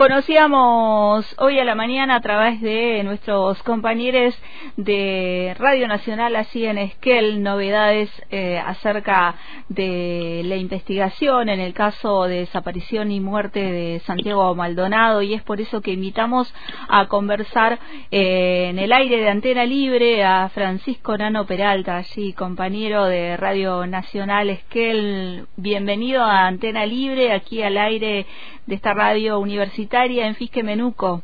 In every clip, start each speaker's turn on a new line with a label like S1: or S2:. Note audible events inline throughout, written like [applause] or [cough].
S1: Conocíamos hoy a la mañana a través de nuestros compañeros de Radio Nacional, así en Esquel, novedades eh, acerca de la investigación en el caso de desaparición y muerte de Santiago Maldonado y es por eso que invitamos a conversar eh, en el aire de Antena Libre a Francisco Nano Peralta, allí compañero de Radio Nacional Esquel. Bienvenido a Antena Libre, aquí al aire de esta radio universitaria en Fisque Menuco.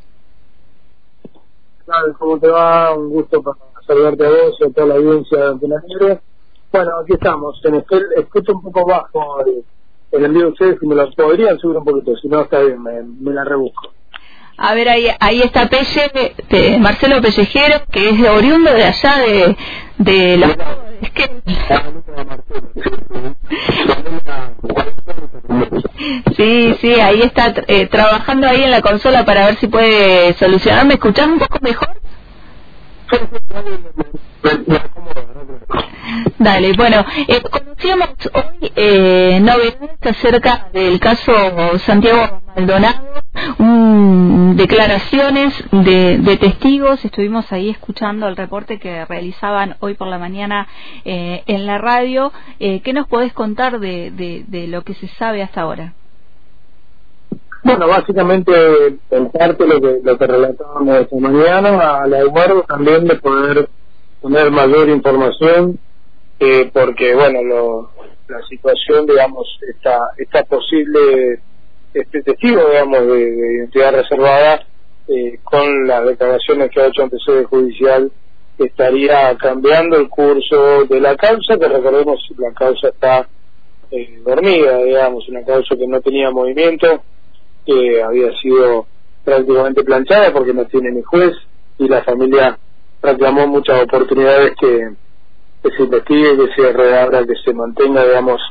S2: ¿Cómo te va? Un gusto para saludarte a vos y a toda la audiencia de Antena Libre. Bueno, aquí estamos. En este, escucho un poco bajo el, el envío de ustedes, si me lo podrían subir un poquito, si no está bien, me, me la rebusco.
S1: A ver, ahí, ahí está Pelle, de Marcelo Pellejero, que es oriundo de allá de, de los... Sí, sí, ahí está eh, trabajando ahí en la consola para ver si puede solucionar. ¿Me escuchás un poco mejor? Dale, bueno, eh, conocíamos hoy eh, novedades acerca del caso Santiago Maldonado, declaraciones de, testigos, estuvimos ahí escuchando el reporte que realizaban hoy por la mañana eh, en la radio. Eh, ¿Qué nos podés contar de, de, lo que se sabe hasta ahora?
S2: Bueno, básicamente, en parte lo que, lo que relatábamos esta mañana, a la Eduardo también de poder tener mayor información, eh, porque, bueno, lo, la situación, digamos, está, está posible este testigo, digamos, de, identidad reservada, eh, con las declaraciones que ha hecho ante sede judicial, estaría cambiando el curso de la causa, que recordemos la causa está eh, dormida, digamos, una causa que no tenía movimiento, que había sido prácticamente planchada porque no tiene ni juez y la familia reclamó muchas oportunidades que, que se investigue, que se reabra, que se mantenga, digamos,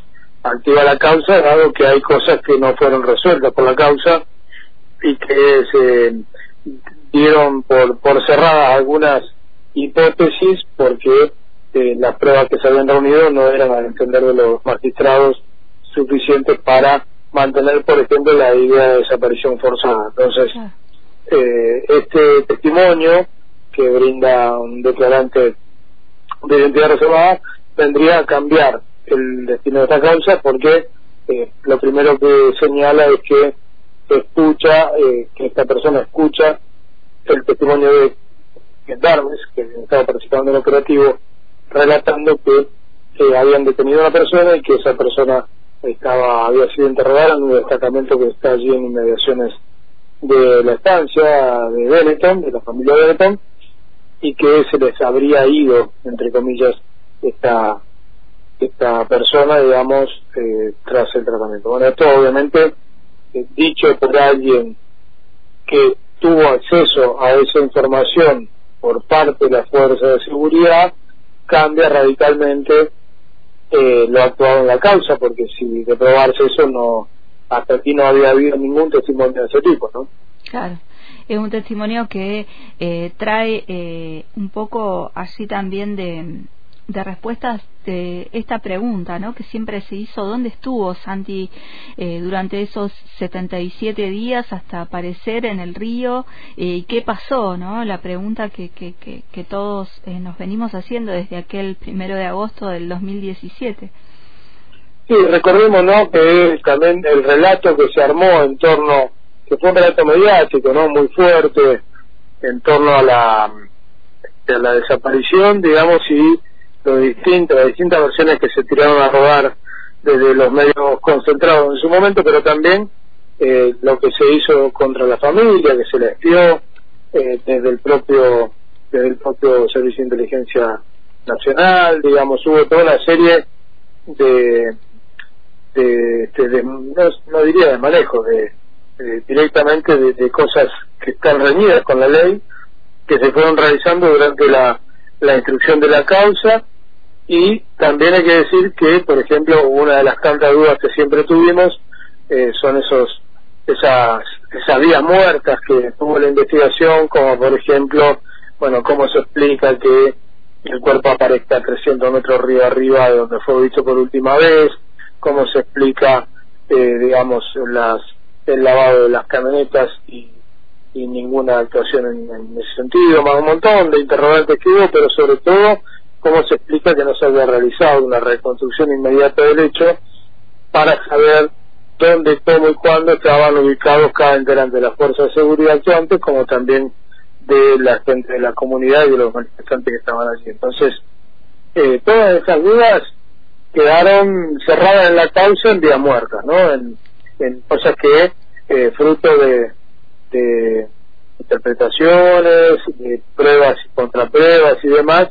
S2: activa la causa, dado que hay cosas que no fueron resueltas por la causa y que se dieron por, por cerradas algunas hipótesis porque eh, las pruebas que se habían reunido no eran, al entender de los magistrados, suficientes para mantener, por ejemplo, la idea de desaparición forzada. Entonces, eh, este testimonio que brinda un declarante de identidad reservada vendría a cambiar el destino de esta causa porque eh, lo primero que señala es que escucha, eh, que esta persona escucha el testimonio de gendarmes que estaba participando en el operativo relatando que habían detenido a una persona y que esa persona estaba había sido interrogada en un destacamento que está allí en inmediaciones de la estancia de Benetton, de la familia Benetton, y que se les habría ido, entre comillas, esta esta persona, digamos, eh, tras el tratamiento. Bueno, esto obviamente eh, dicho por alguien que tuvo acceso a esa información por parte de la fuerza de seguridad, cambia radicalmente eh, lo actuado en la causa, porque si de probarse eso, no hasta aquí no había habido ningún testimonio de ese tipo, ¿no?
S1: Claro es un testimonio que eh, trae eh, un poco así también de, de respuestas de esta pregunta, ¿no? Que siempre se hizo, ¿dónde estuvo Santi eh, durante esos 77 días hasta aparecer en el río? Eh, ¿Y qué pasó, no? La pregunta que, que, que, todos eh, nos venimos haciendo desde aquel primero de agosto del 2017.
S2: Sí, recordemos, ¿no? Que también el relato que se armó en torno, que fue un relato mediático, ¿no? Muy fuerte, en torno a la, a la desaparición, digamos, y distintas, las distintas versiones que se tiraron a rodar desde los medios concentrados en su momento, pero también eh, lo que se hizo contra la familia, que se les dio eh, desde el propio desde el propio Servicio de Inteligencia Nacional, digamos, hubo toda una serie de, de, este, no, diría de manejo, de, directamente de, de, cosas que están reñidas con la ley, que se fueron realizando durante la, la instrucción de la causa y también hay que decir que, por ejemplo, una de las tantas dudas que siempre tuvimos eh, son esos esas esas vías muertas que tuvo la investigación, como por ejemplo, bueno, cómo se explica que el cuerpo aparezca 300 metros río arriba de donde fue visto por última vez, cómo se explica, eh, digamos, las el lavado de las camionetas y, ninguna actuación en, ese sentido, más un montón de interrogantes que hubo, pero sobre todo cómo se explica que no se había realizado una reconstrucción inmediata del hecho para saber dónde, cómo y cuándo estaban ubicados cada integrante de las fuerzas de seguridad actuantes, como también de la de la comunidad y de los manifestantes que estaban allí. Entonces, eh, todas esas dudas quedaron cerradas en la causa en día muerta, ¿no? En, cosas que, eh, fruto de, de interpretaciones, de pruebas y contrapruebas y demás,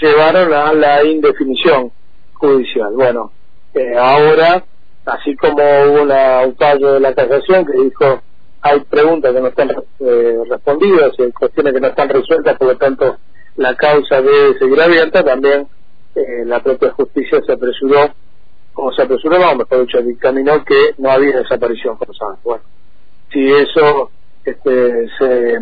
S2: llevaron a la indefinición judicial. Bueno, eh, ahora, así como hubo un fallo de la casación que dijo hay preguntas que no están eh, respondidas hay cuestiones que no están resueltas, por lo tanto la causa debe seguir abierta, también eh, la propia justicia se apresuró, como se apresuró, no, mejor dicho, dictaminó que no había desaparición forzada. Bueno, si eso este, se,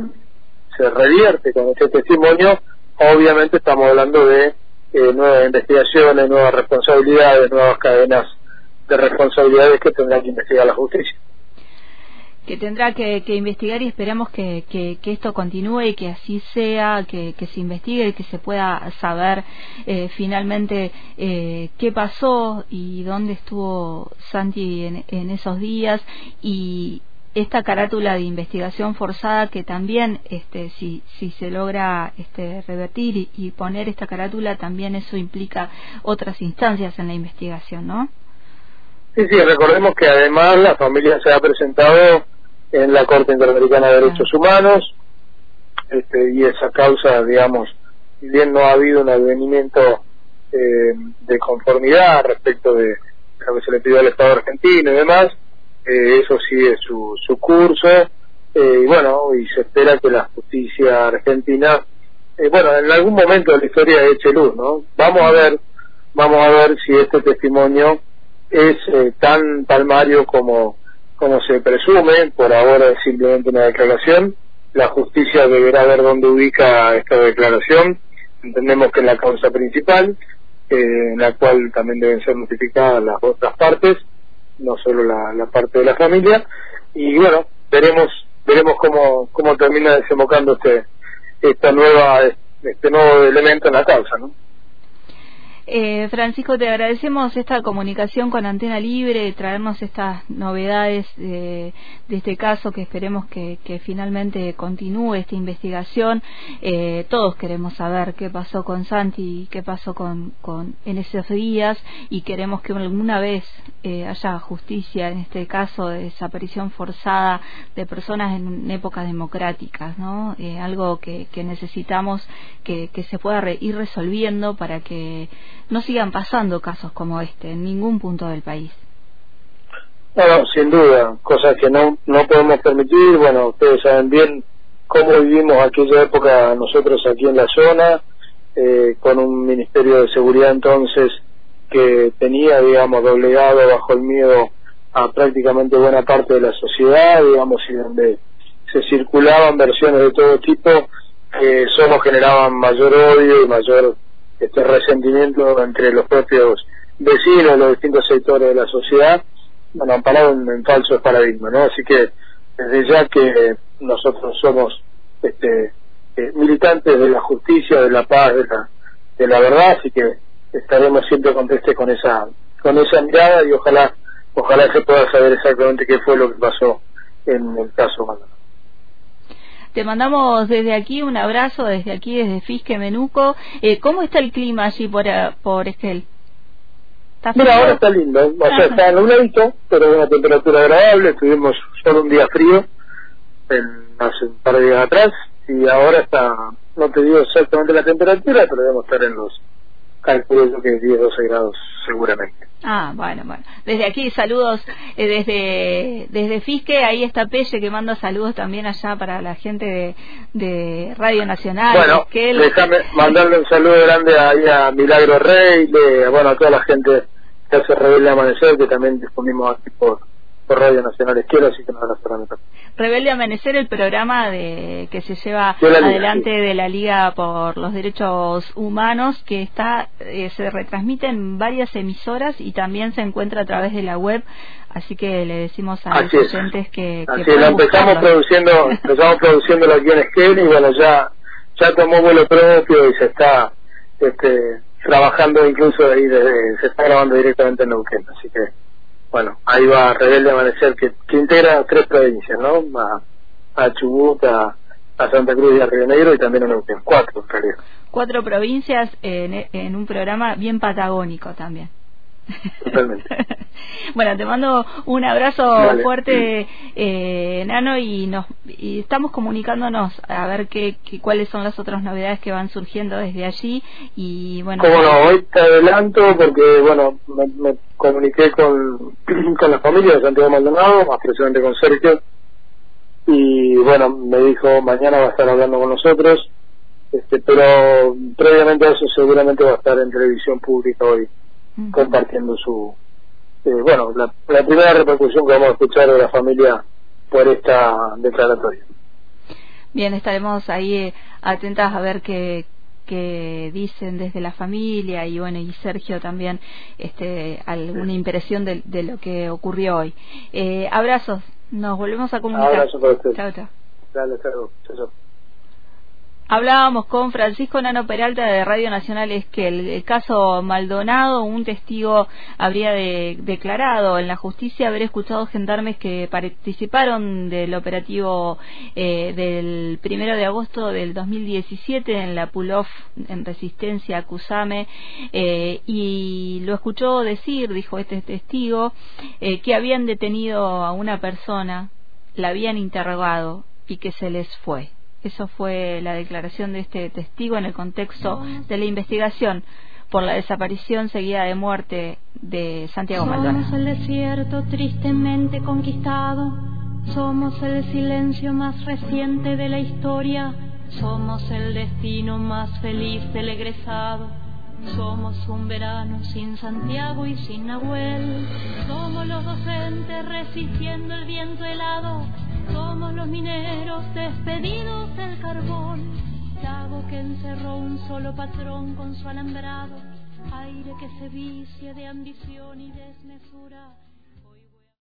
S2: se revierte con este testimonio, obviamente estamos hablando de eh, nuevas investigaciones, nuevas responsabilidades, nuevas cadenas de responsabilidades que tendrá que investigar la justicia.
S1: Que tendrá que, investigar y esperamos que, que, esto continúe y que así sea, que, se investigue y que se pueda saber eh, finalmente eh, qué pasó y dónde estuvo Santi en, esos días y esta carátula de investigación forzada que también este si si se logra este revertir y, poner esta carátula también eso implica otras instancias en la investigación ¿no?
S2: Sí, sí, recordemos que además la familia se ha presentado en la Corte Interamericana de Derechos Humanos este, y esa causa, digamos, si bien no ha habido un advenimiento eh, de conformidad respecto de lo que se le pidió al Estado argentino y demás, eh, eso sigue su, su curso. Eh, y bueno, y se espera que la justicia argentina, bueno, en algún momento de la historia eche luz, ¿no? Vamos a ver, vamos a ver si este testimonio es tan palmario como como se presume, por ahora es simplemente una declaración, la justicia deberá ver dónde ubica esta declaración, entendemos que es la causa principal, eh, en la cual también deben ser notificadas las otras partes, no solo la, parte de la familia, y bueno, veremos veremos cómo, cómo termina desembocando este esta nueva este nuevo elemento en la causa, ¿no?
S1: Eh, Francisco, te agradecemos esta comunicación con Antena Libre, traernos estas novedades de, este caso que esperemos que, finalmente continúe esta investigación. Eh, todos queremos saber qué pasó con Santi, qué pasó con, en esos días y queremos que alguna vez eh, haya justicia en este caso de desaparición forzada de personas en épocas democráticas, ¿no? algo que, necesitamos que, que se pueda ir resolviendo para que no sigan pasando casos como este en ningún punto del país.
S2: Bueno, sin duda, cosas que no, no podemos permitir. Bueno, ustedes saben bien cómo vivimos aquella época nosotros aquí en la zona, eh, con un Ministerio de Seguridad entonces que tenía, digamos, doblegado bajo el miedo a prácticamente buena parte de la sociedad, digamos, y donde se circulaban versiones de todo tipo que solo generaban mayor odio y mayor este resentimiento entre los propios vecinos, los distintos sectores de la sociedad, bueno, amparado en, en falsos paradigmas, ¿no? Así que desde ya que nosotros somos este, eh, militantes de la justicia, de la paz, de la, de la verdad, así que estaremos siempre contestes con esa con esa mirada y ojalá ojalá se pueda saber exactamente qué fue lo que pasó en el caso Maldonado.
S1: Te mandamos desde aquí un abrazo, desde aquí, desde Fisque Menuco. Eh, ¿Cómo está el clima allí por, eh, por Estel?
S2: Mira, ahora está lindo, o sea, está nubladito, pero una temperatura agradable. Tuvimos solo un día frío en, hace un par de días atrás y ahora está, no te digo exactamente la temperatura, pero debemos estar en los calculo que 10, 12 grados seguramente.
S1: Ah, bueno, bueno. Desde aquí saludos eh, desde desde Fisque, ahí está Pelle que manda saludos también allá para la gente de, Radio Nacional.
S2: Bueno, déjame mandarle un saludo grande ahí a Milagro Rey, de, bueno, a toda la gente que hace Rebelde Amanecer, que también disponimos aquí por, por Radio Nacional. Esquero, así que no la solamente.
S1: Rebelde Amanecer, el programa de que se lleva adelante de la Liga por los Derechos Humanos, que está eh, se retransmite en varias emisoras y también se encuentra a través de la web. Así que le decimos a los oyentes que,
S2: así lo [laughs] empezamos produciendo, empezamos produciendo aquí en Esquel y bueno ya ya tomó vuelo propio y se está este, trabajando incluso ahí desde, se está grabando directamente en Neuquén, así que bueno, ahí va Rebelde Amanecer, que, integra tres provincias, ¿no? A, a Chubut, a, Santa Cruz y a Río Negro y también a Neuquén, cuatro en.
S1: Cuatro provincias en, en un programa bien patagónico también.
S2: Totalmente. [laughs]
S1: bueno, te mando un abrazo fuerte, eh, Nano, y nos y estamos comunicándonos a ver qué, cuáles son las otras novedades que van surgiendo desde allí. Y bueno.
S2: Como no, hoy te adelanto porque, bueno, me, comuniqué con, [clears throat] con la familia de Santiago Maldonado, más precisamente con Sergio, y bueno, me dijo mañana va a estar hablando con nosotros, este, pero previamente a eso seguramente va a estar en televisión pública hoy compartiendo su eh, bueno la, primera repercusión que vamos a escuchar de la familia por esta declaratoria.
S1: Bien estaremos ahí eh, atentas a ver qué que dicen desde la familia y bueno y Sergio también este alguna impresión de, de, lo que ocurrió hoy. Eh, abrazos nos volvemos a comunicar.
S2: Abrazos para usted
S1: chao chao.
S2: Dale, chao, chao.
S1: Hablábamos con Francisco Nano Peralta de Radio Nacional es que el, caso Maldonado, un testigo habría declarado en la justicia haber escuchado gendarmes que participaron del operativo eh, del primero de agosto del 2017 en la Pulof en resistencia a Cusame eh, y lo escuchó decir, dijo este testigo, eh, que habían detenido a una persona, la habían interrogado y que se les fue. Eso fue la declaración de este testigo en el contexto de la investigación por la desaparición seguida de muerte de Santiago Maldonado.
S3: Somos el desierto tristemente conquistado, somos el silencio más reciente de la historia, somos el destino más feliz del egresado. Somos un verano sin Santiago y sin Nahuel. Somos los docentes resistiendo el viento helado somos los mineros despedidos del carbón, lago que encerró un solo patrón con su alambrado, aire que se vicia de ambición y desmesura.